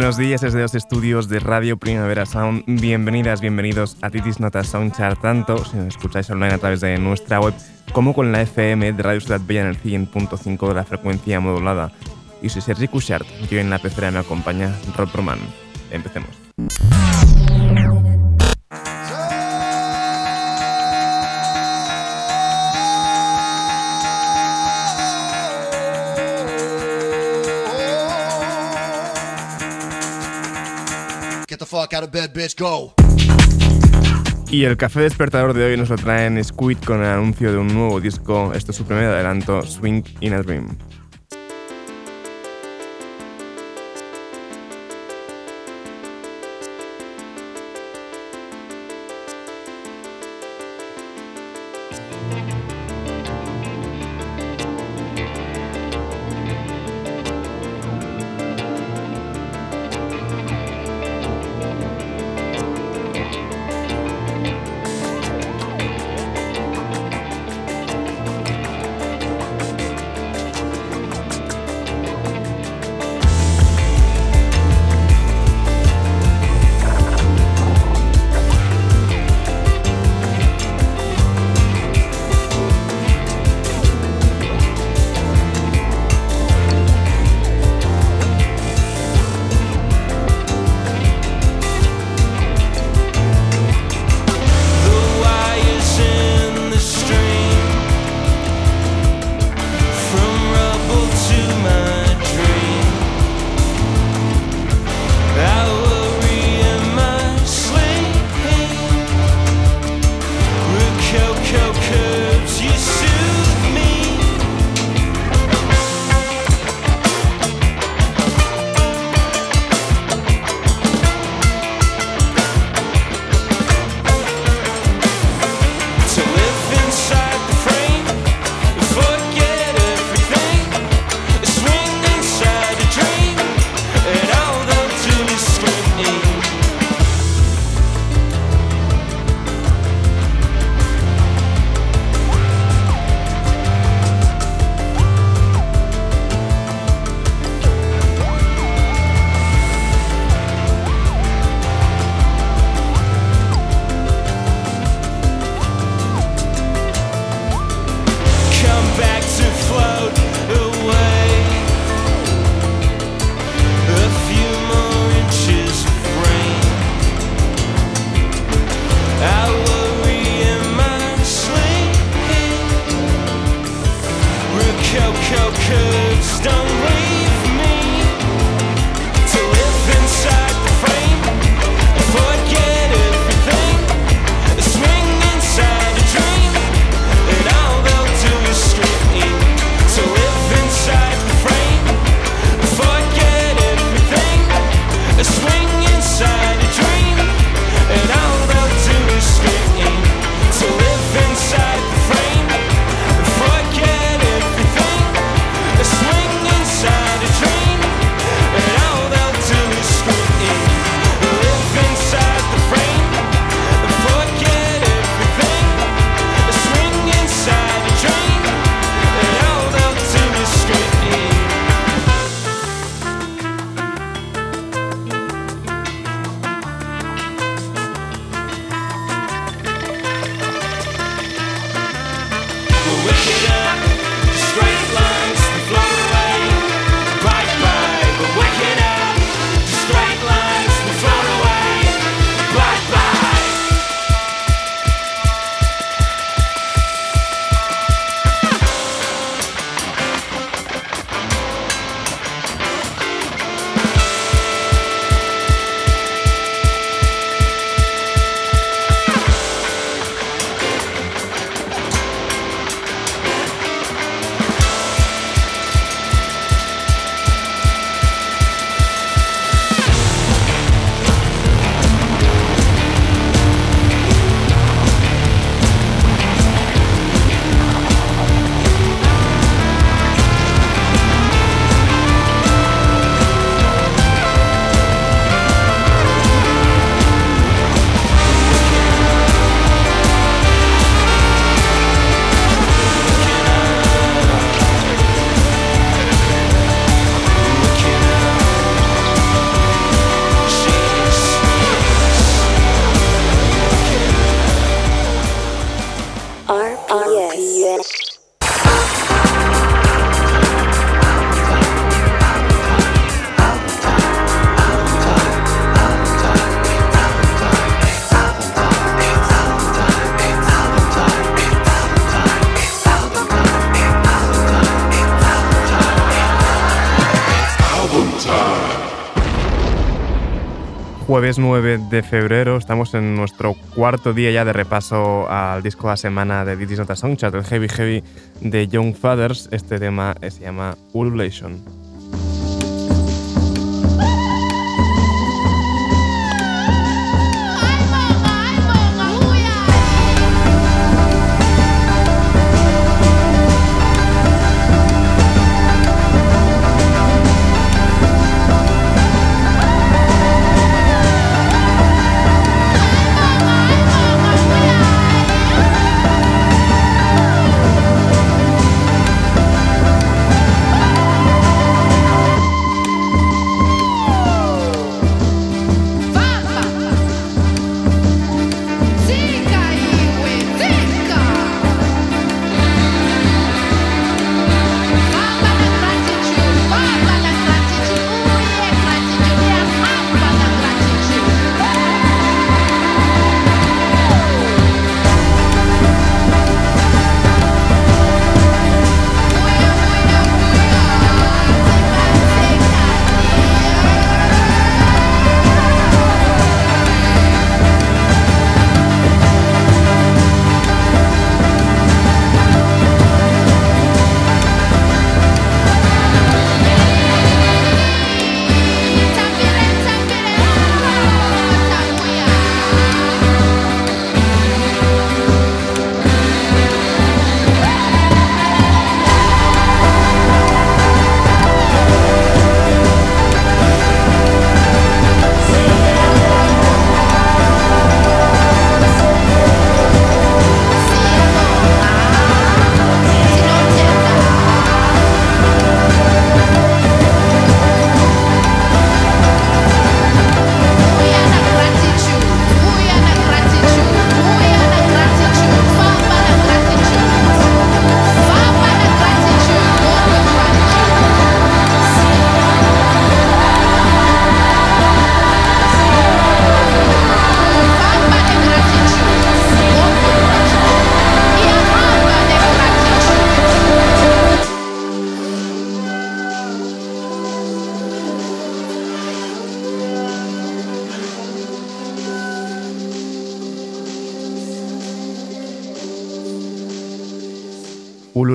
Buenos días desde los estudios de Radio Primavera Sound. Bienvenidas, bienvenidos a Titis Notas Soundchart, tanto si nos escucháis online a través de nuestra web como con la FM de Radio Ciudad Bella en el 100.5 de la frecuencia modulada. Y soy Sergi Cushart, yo en la pecera me acompaña Rob Roman. Empecemos. Y el café despertador de hoy nos lo traen Squid con el anuncio de un nuevo disco. Esto es su primer adelanto, Swing in a Dream. Jueves 9 de febrero. Estamos en nuestro cuarto día ya de repaso al disco de la semana de This Not a Songchart, el Heavy Heavy de Young Fathers. Este tema se llama Ululation.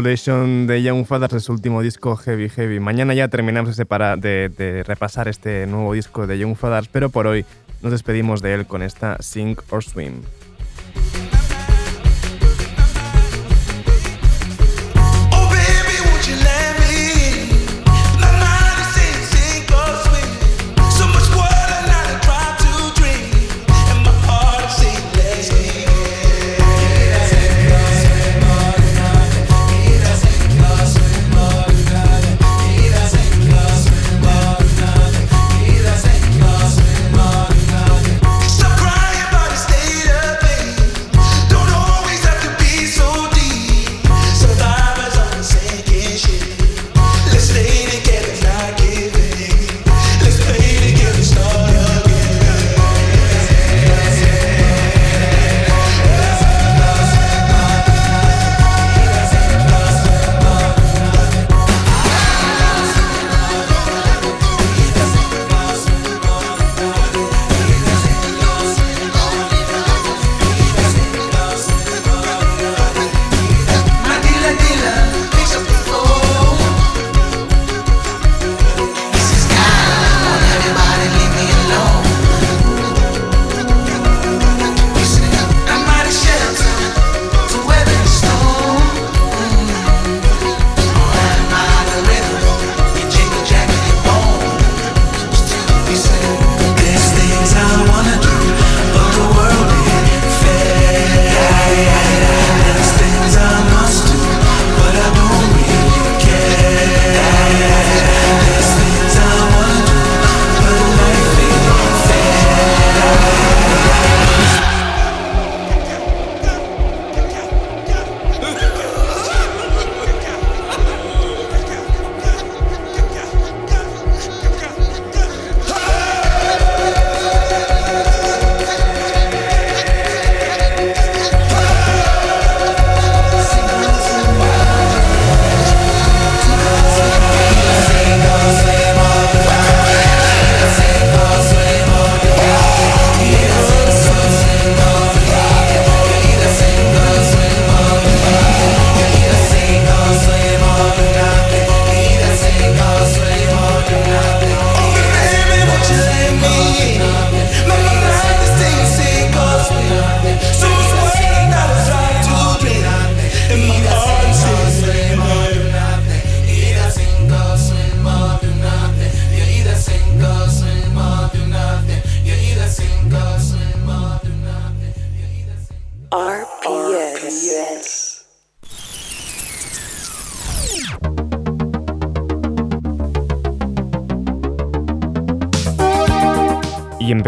De Young Fathers de su último disco Heavy Heavy. Mañana ya terminamos de, de, repasar este nuevo disco de Young Fathers, pero por hoy nos despedimos de él con esta Sink or Swim.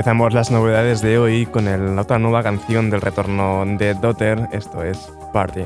Empezamos las novedades de hoy con la otra nueva canción del retorno de Daughter, esto es Party.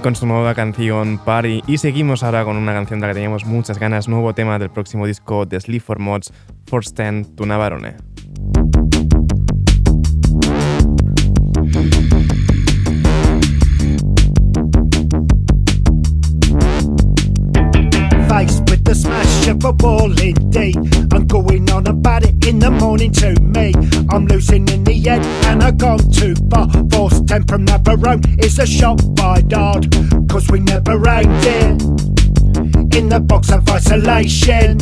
Con su nueva canción Party y seguimos ahora con una canción de la que teníamos muchas ganas, nuevo tema del próximo disco de Sleep for Mods, For Stand to Navarone. smash of a wall indeed. I'm going on about it in the morning to. I'm losing in the end and I've gone too far. Force 10 from Navarone is a shot by Dodd. Cause we never aimed it in the box of isolation.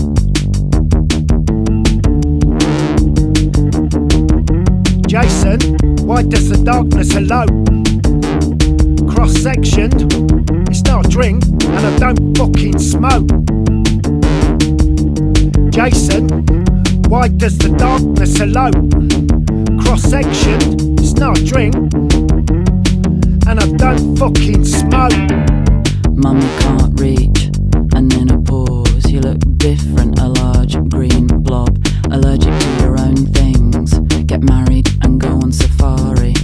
Jason, why does the darkness alone? cross sectioned. It's not a drink, and I don't fucking smoke. Jason, why does the darkness elope? Cross sectioned, it's not a drink, and I don't fucking smoke. Mummy can't reach, and then a pause. You look different, a large green blob, allergic to your own things. Get married and go on safari.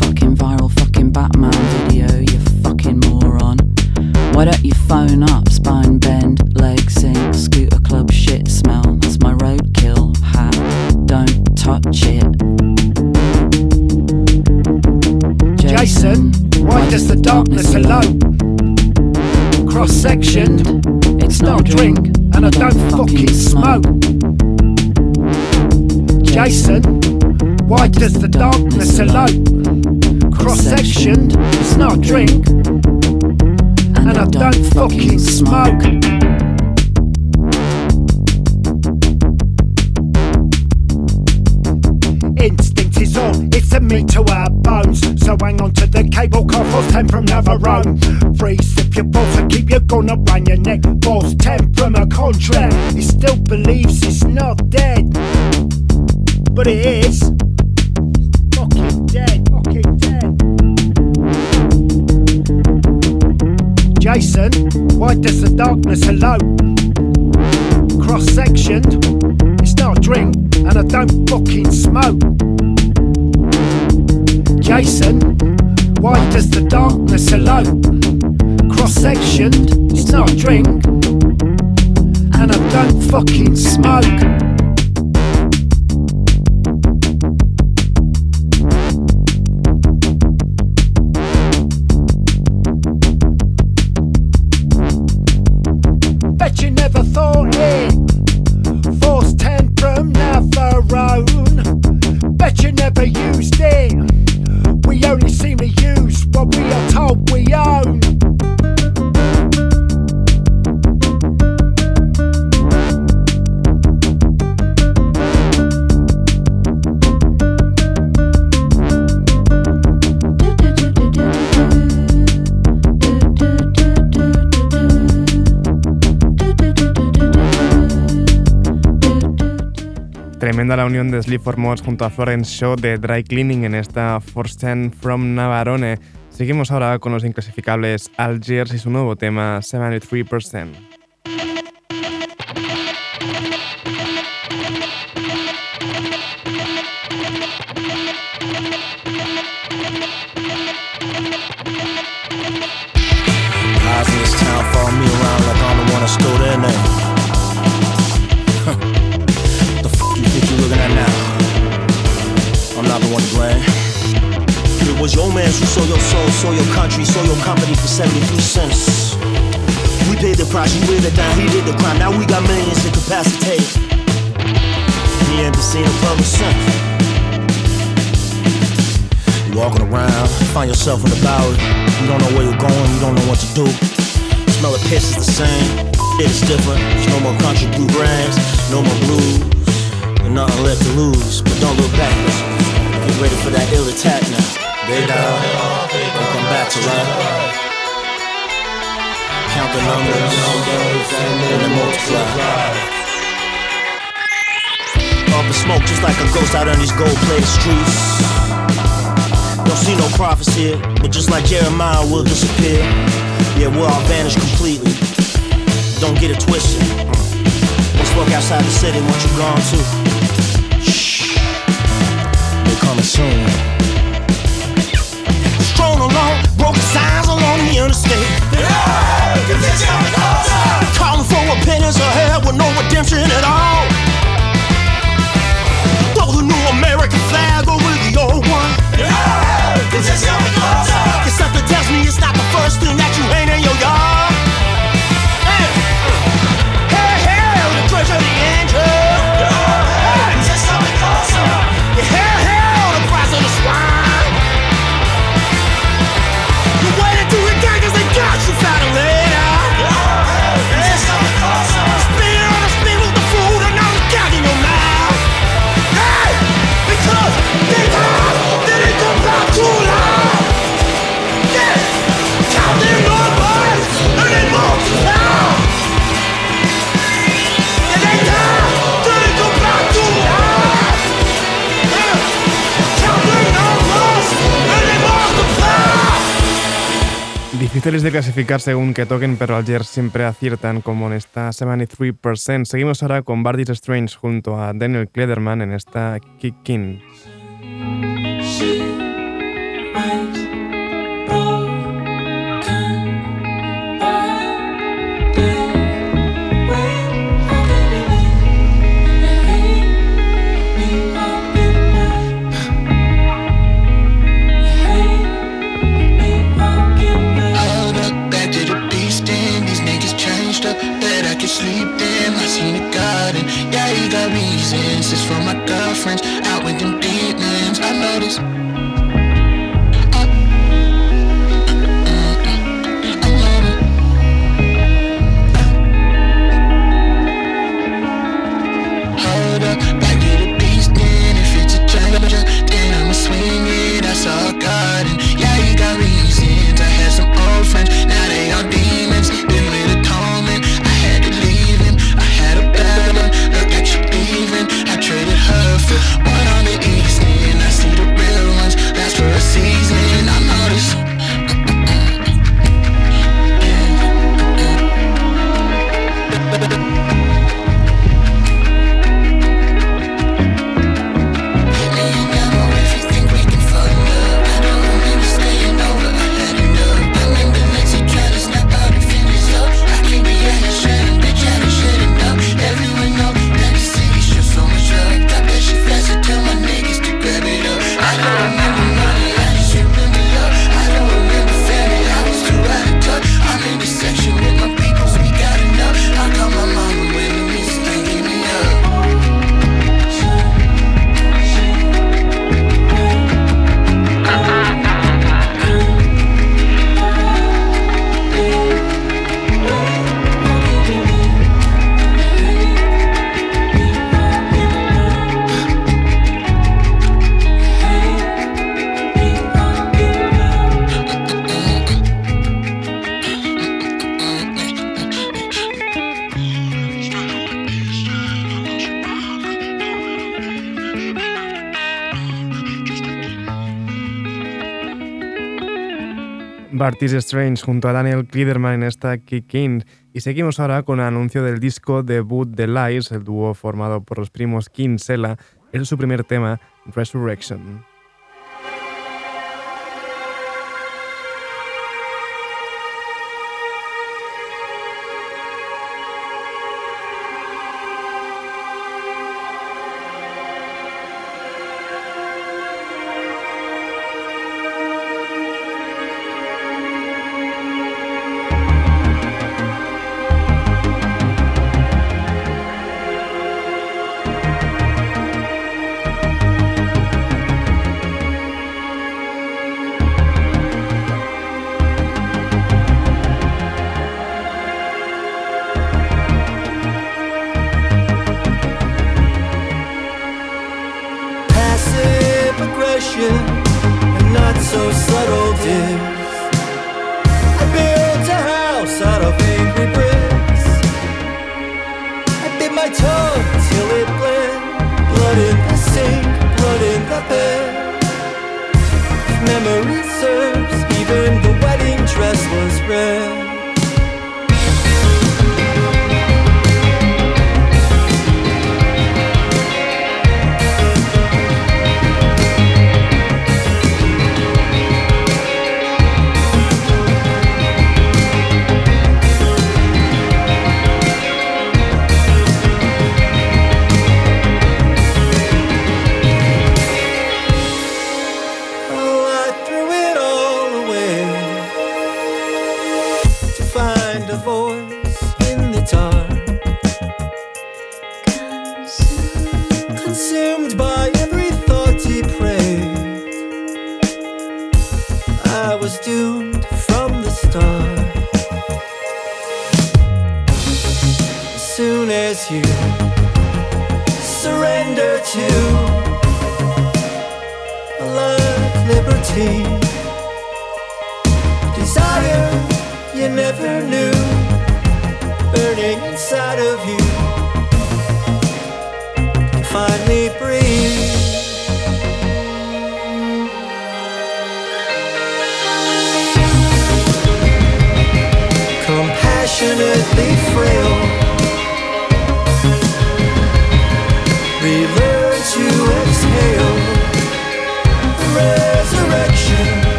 Fucking viral, fucking Batman video, you fucking moron. Why don't you phone up, darkness elope? Cross sectioned, it's not drink, and I don't fucking smoke. Jason, why does the darkness elope? Cross sectioned, it's not drink, and I don't fucking smoke. Instinct is all, it's a meat to our bones. So hang on to the cable force 10 from Navarone. Freeze if your balls and keep your gun up round your neck. Balls 10 from a contract. He still believes he's not dead. But it is. Fucking dead, fucking dead. Jason, why does the darkness elope? Cross sectioned, it's not a drink, and I don't fucking smoke. Jason, why does the darkness alone Cross sectioned, it's not a drink, and I don't fucking smoke. Tremenda la unión de Sleep for Mods junto a Florence Shaw de Dry Cleaning en esta 10 from Navarone. Seguimos ahora con los inclasificables Algiers y su nuevo tema 73%. You it down, he did the crime. Now we got millions incapacitated. He ain't been seen a public since. You walking around, find yourself in the Bowery. You don't know where you're going, you don't know what to do. Smell the piss is the same, it is different. There's no more country bluegrass, no more blues, and nothing left to lose. But don't look back, get ready for that ill attack now. They down, don't come back to life. Count the numbers, and then multiply. Up in smoke just like a ghost out on these gold-plated streets. Don't see no prophets here, but just like Jeremiah we'll disappear. Yeah, we'll all vanish completely. Don't get it twisted. Mm. Let's walk outside the city once you're gone too. Shh, they're coming soon. Strolling along, broken signs along the interstate. Yeah, Calling for opinions of hell with no redemption at all. Throw the new American flag over the old one. Yeah, Cause something tells me it's not the first thing that you hang in your yard. Difíciles de clasificar según que toquen, pero ayer siempre aciertan como en esta 73%. Seguimos ahora con Bardis Strange junto a Daniel Klederman en esta Kick King. Artist Strange junto a Daniel Kliderman en esta Kick. Y seguimos ahora con el anuncio del disco debut de Lies, el dúo formado por los primos Kinsella. Es su primer tema, Resurrection.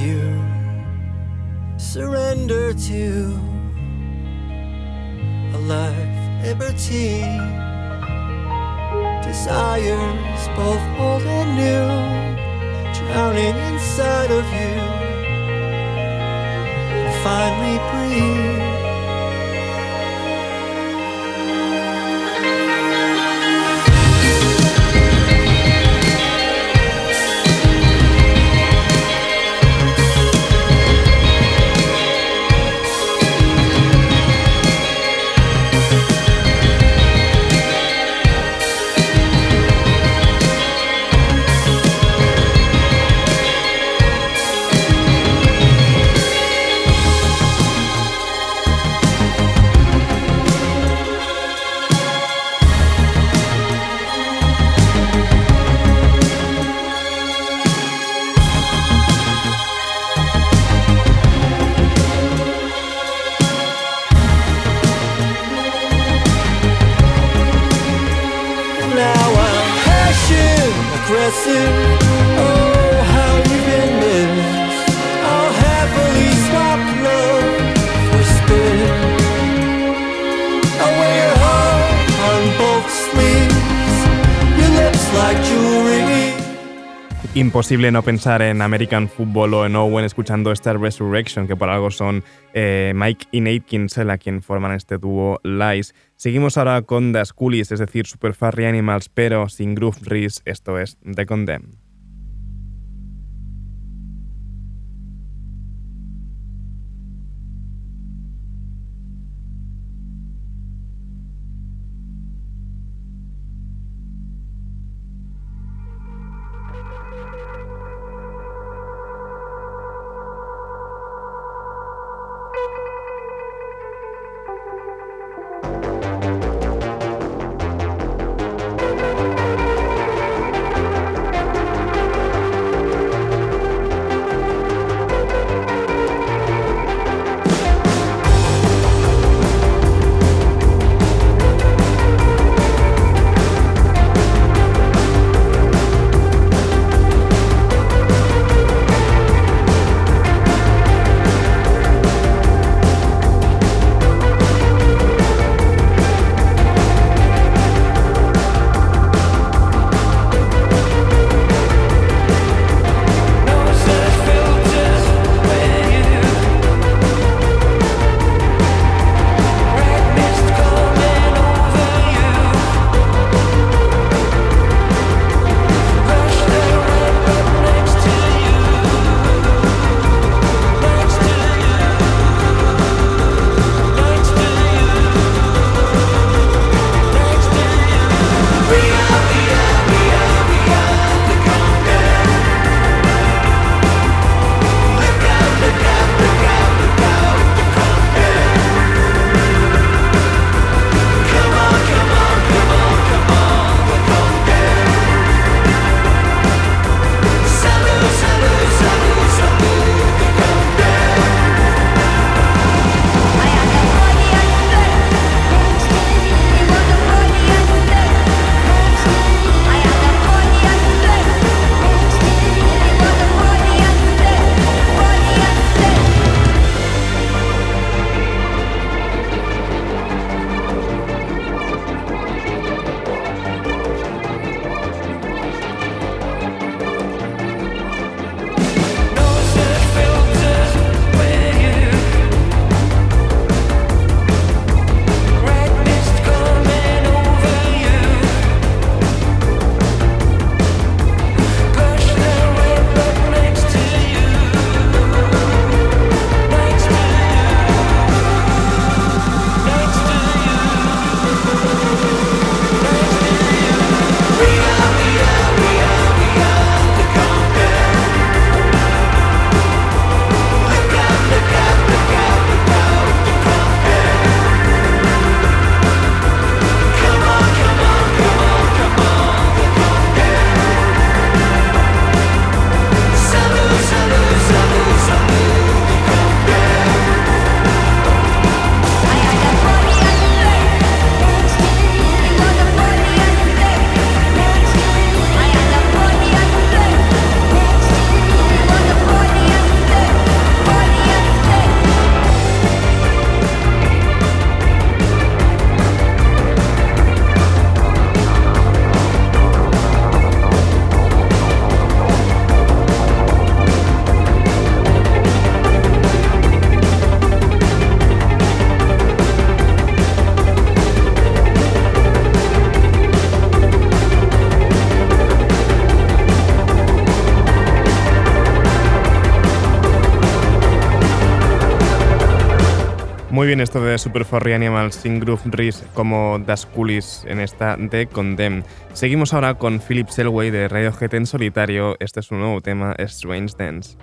you surrender to a life liberty desires both old and new drowning inside of you. Finally breathe. Imposible no pensar en American Football o en Owen escuchando esta Resurrection, que por algo son eh, Mike y Nate Kinsella quien forman este dúo Lies. Seguimos ahora con The Schoolies, es decir, Super Furry Animals, pero sin Groove Reese, esto es The Condemned. Bien esto de Super Furry Animals sin Groove Riz como Das Coolies en esta de Condemn. Seguimos ahora con Philip Selway de Radiohead en solitario. Este es un nuevo tema, Strange Dance.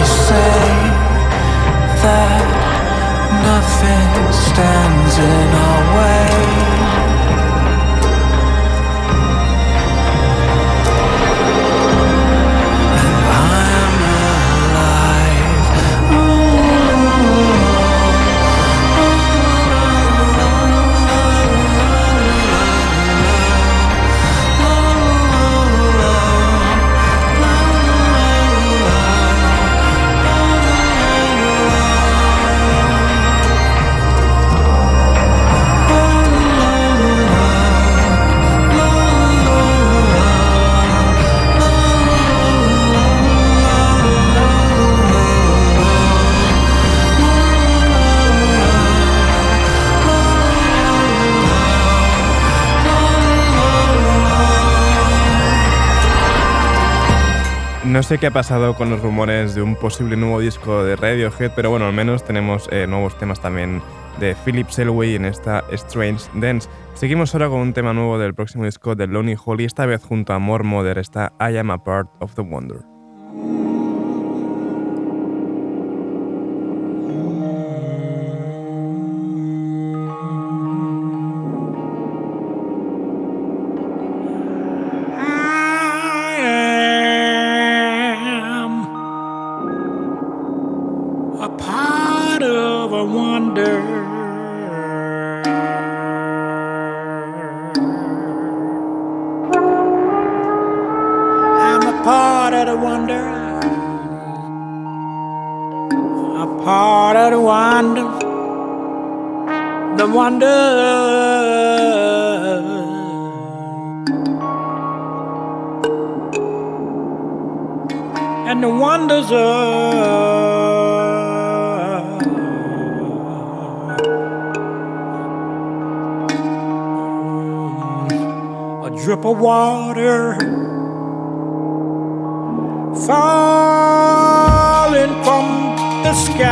Say that nothing stands in our way. No sé qué ha pasado con los rumores de un posible nuevo disco de Radiohead, pero bueno, al menos tenemos eh, nuevos temas también de Philip Selway en esta Strange Dance. Seguimos ahora con un tema nuevo del próximo disco de Lonely Holly, esta vez junto a More Mother, está I Am a Part of the Wonder. Heart of the wonder, the wonder. And the wonders of a drip of water. Fall sky.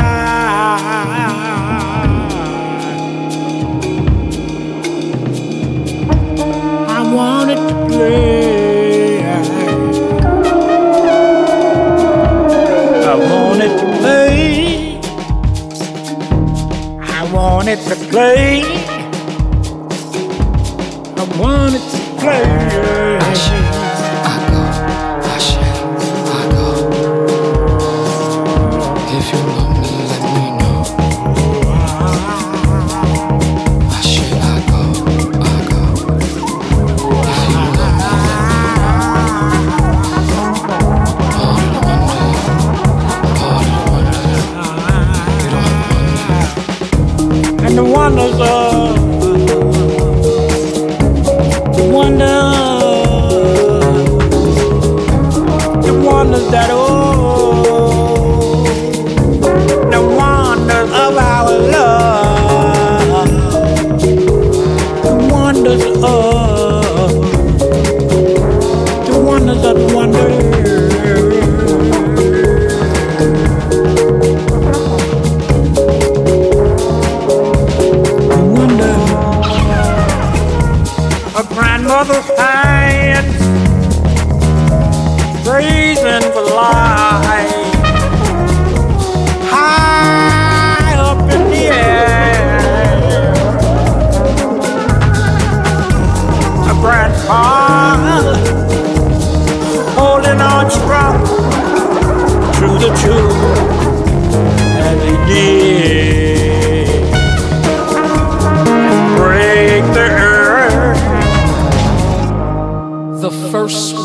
I wanted to play. I wanted to play. I wanted to play. I wanted to play. so grandmother's hand praising for life. High up in the air, a grandpa holding on strong to the truth.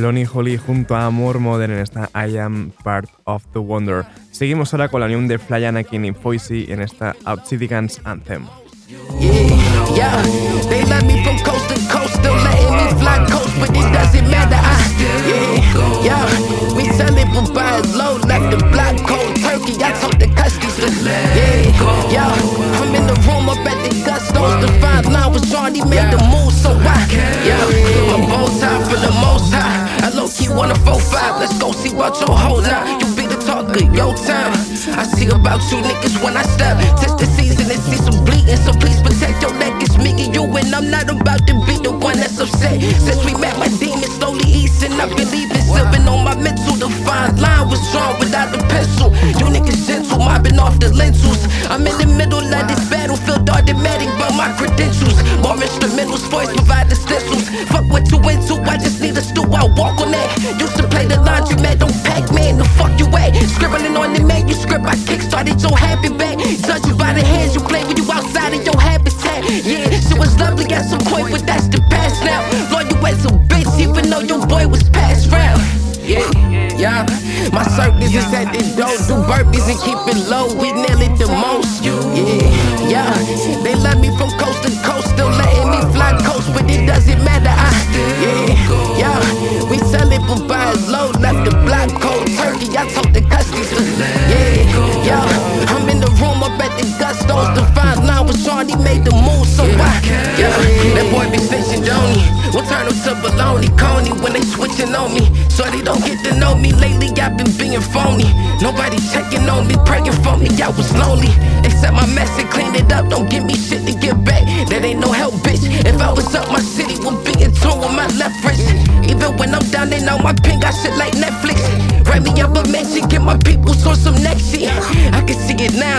Lonnie Holly junto a More Modern en esta I Am Part of the Wonder. Seguimos ahora con la unión de Fly Anakin y Foisey en esta Obsidian's Anthem.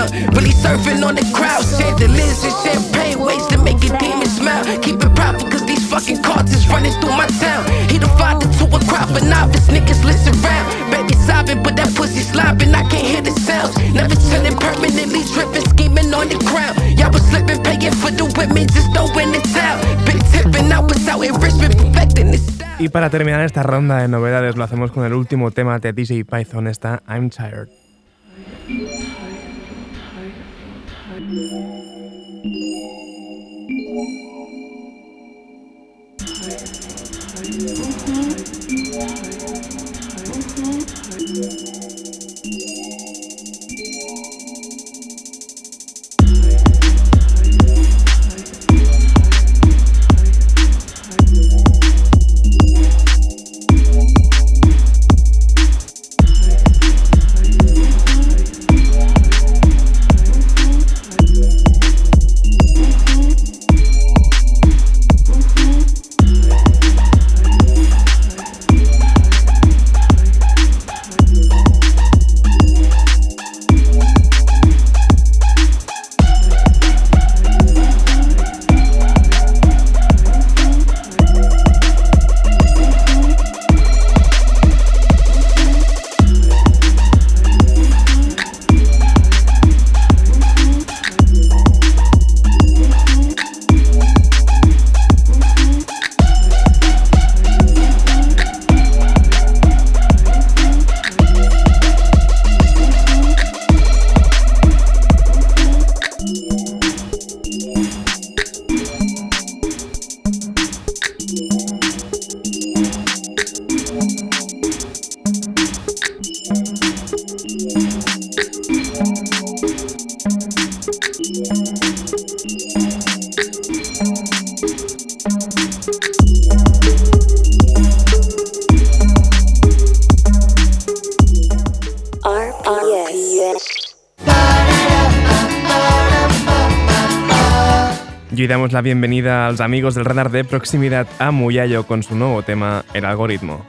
out. Really surfing on the crowd. Chandeliers and champagne ways to make a demon smile. Keep it proper, cause these fucking cards is running through my town. He the father to a crop of novice niggas listen round. Baby sobbing, but that pussy slobbing. I can't hear the sounds. Never chilling permanently, dripping, scheming on the ground. Y'all was slipping, paying for the women, just throwing the towel. Big tipping, I was out in Richmond, perfecting this style. Y para terminar esta ronda de novedades lo hacemos con el último tema de DJ Python, está I'm Tired. Yeah. damos la bienvenida a los amigos del radar de proximidad a Muyallo con su nuevo tema, El algoritmo.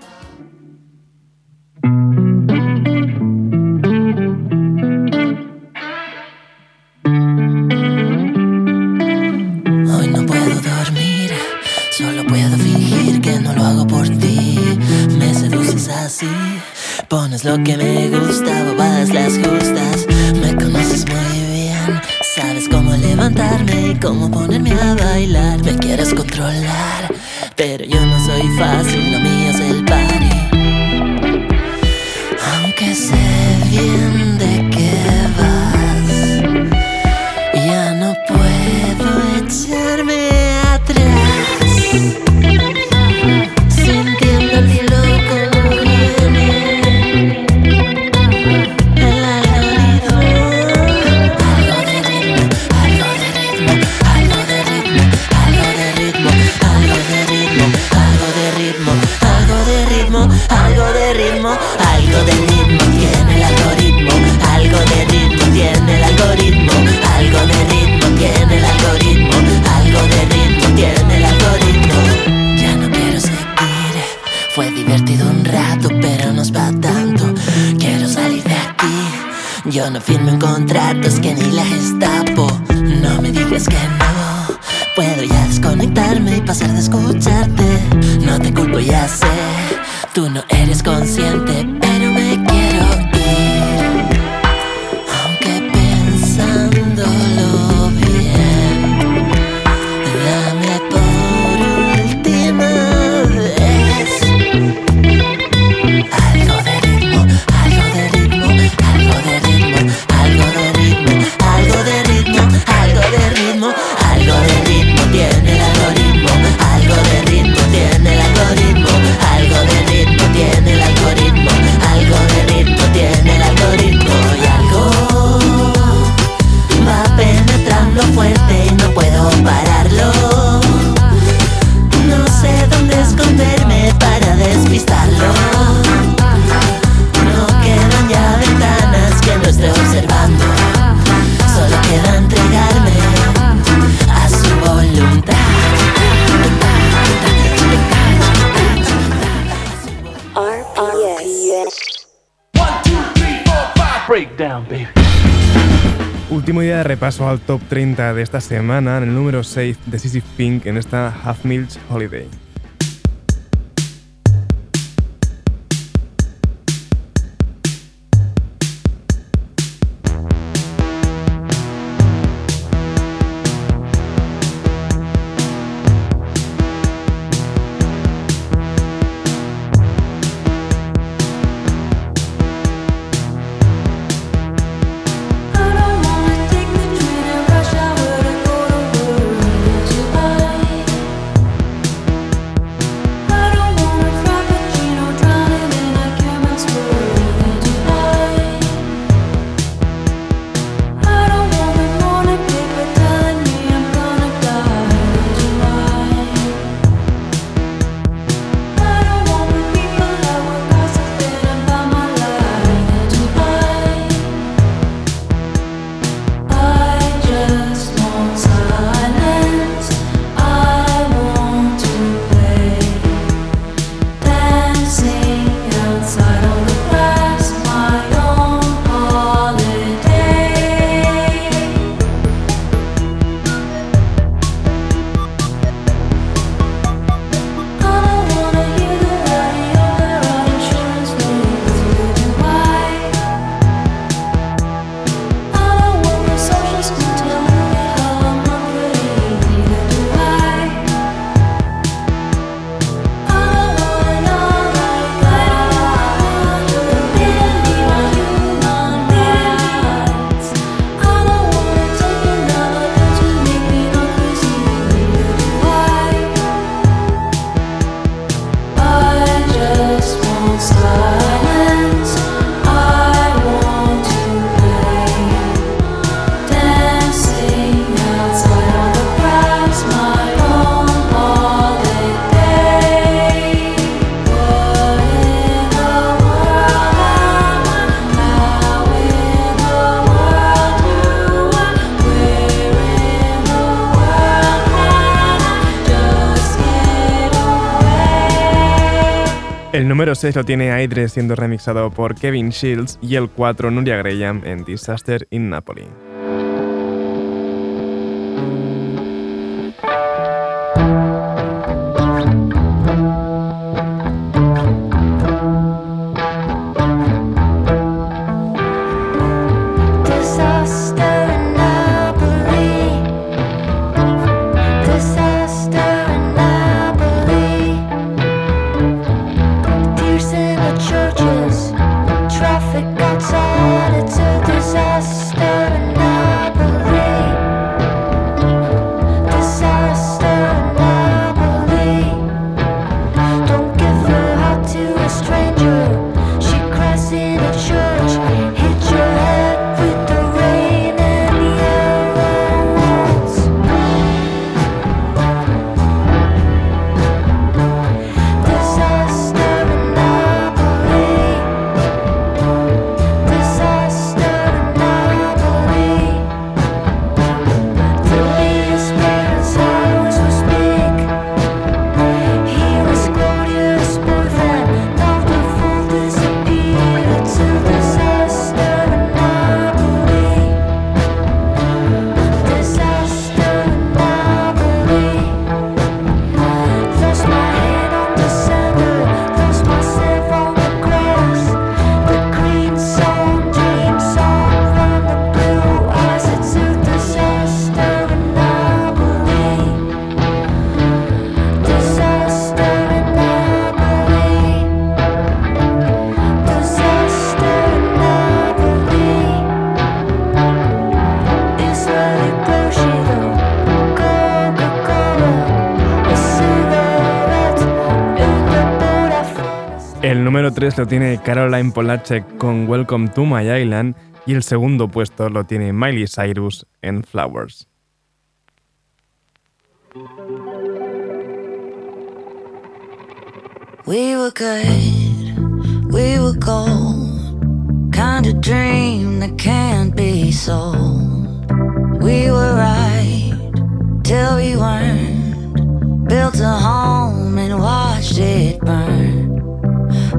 Contratos que ni la Gestapo. No me digas que no. Puedo ya desconectarme y pasar de escucharte. No te culpo, ya sé. Tú no eres consciente, repaso al top 30 de esta semana, en el número 6 de Sissy Pink en esta Half Milch Holiday. 6 lo tiene Aidre siendo remixado por Kevin Shields y el 4 Nuria Graham en Disaster in Napoli. El número 3 lo tiene Caroline Polacek con Welcome to My Island y el segundo puesto lo tiene Miley Cyrus en Flowers. We were good, we were gold, kind of dream that can't be sold. We were right till we weren't, built a home and watched it burn.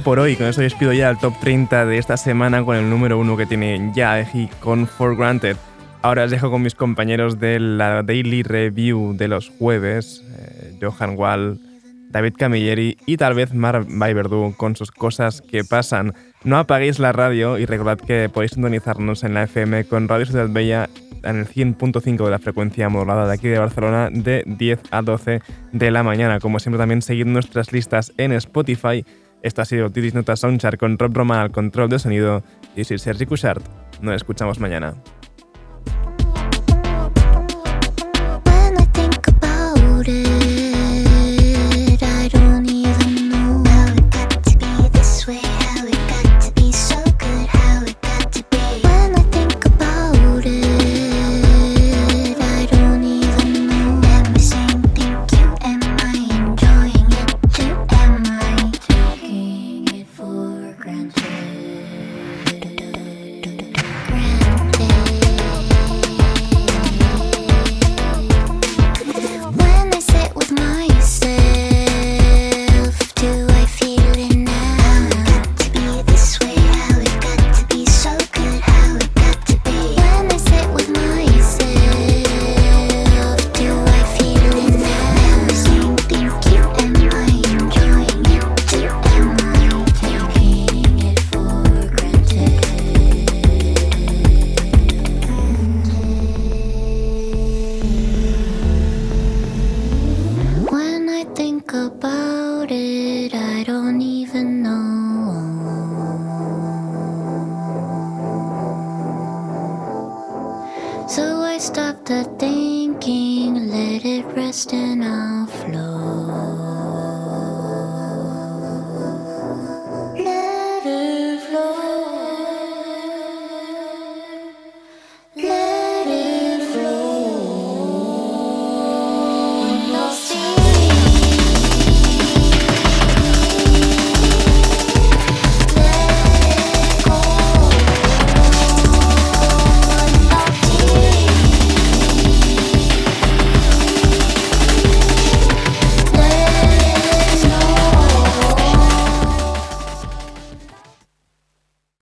por hoy. Con eso despido ya el top 30 de esta semana con el número 1 que tiene ya Yaeji con For Granted. Ahora os dejo con mis compañeros de la Daily Review de los jueves, eh, Johan Wall, David Camilleri y tal vez Mar Verdú con sus cosas que pasan. No apaguéis la radio y recordad que podéis sintonizarnos en la FM con Radio Ciudad Bella en el 100.5 de la frecuencia modulada de aquí de Barcelona de 10 a 12 de la mañana. Como siempre también seguid nuestras listas en Spotify esto ha sido Titis Nota Soundchart con Rob Roma al control de sonido. y soy Sergi Cushart. Nos escuchamos mañana.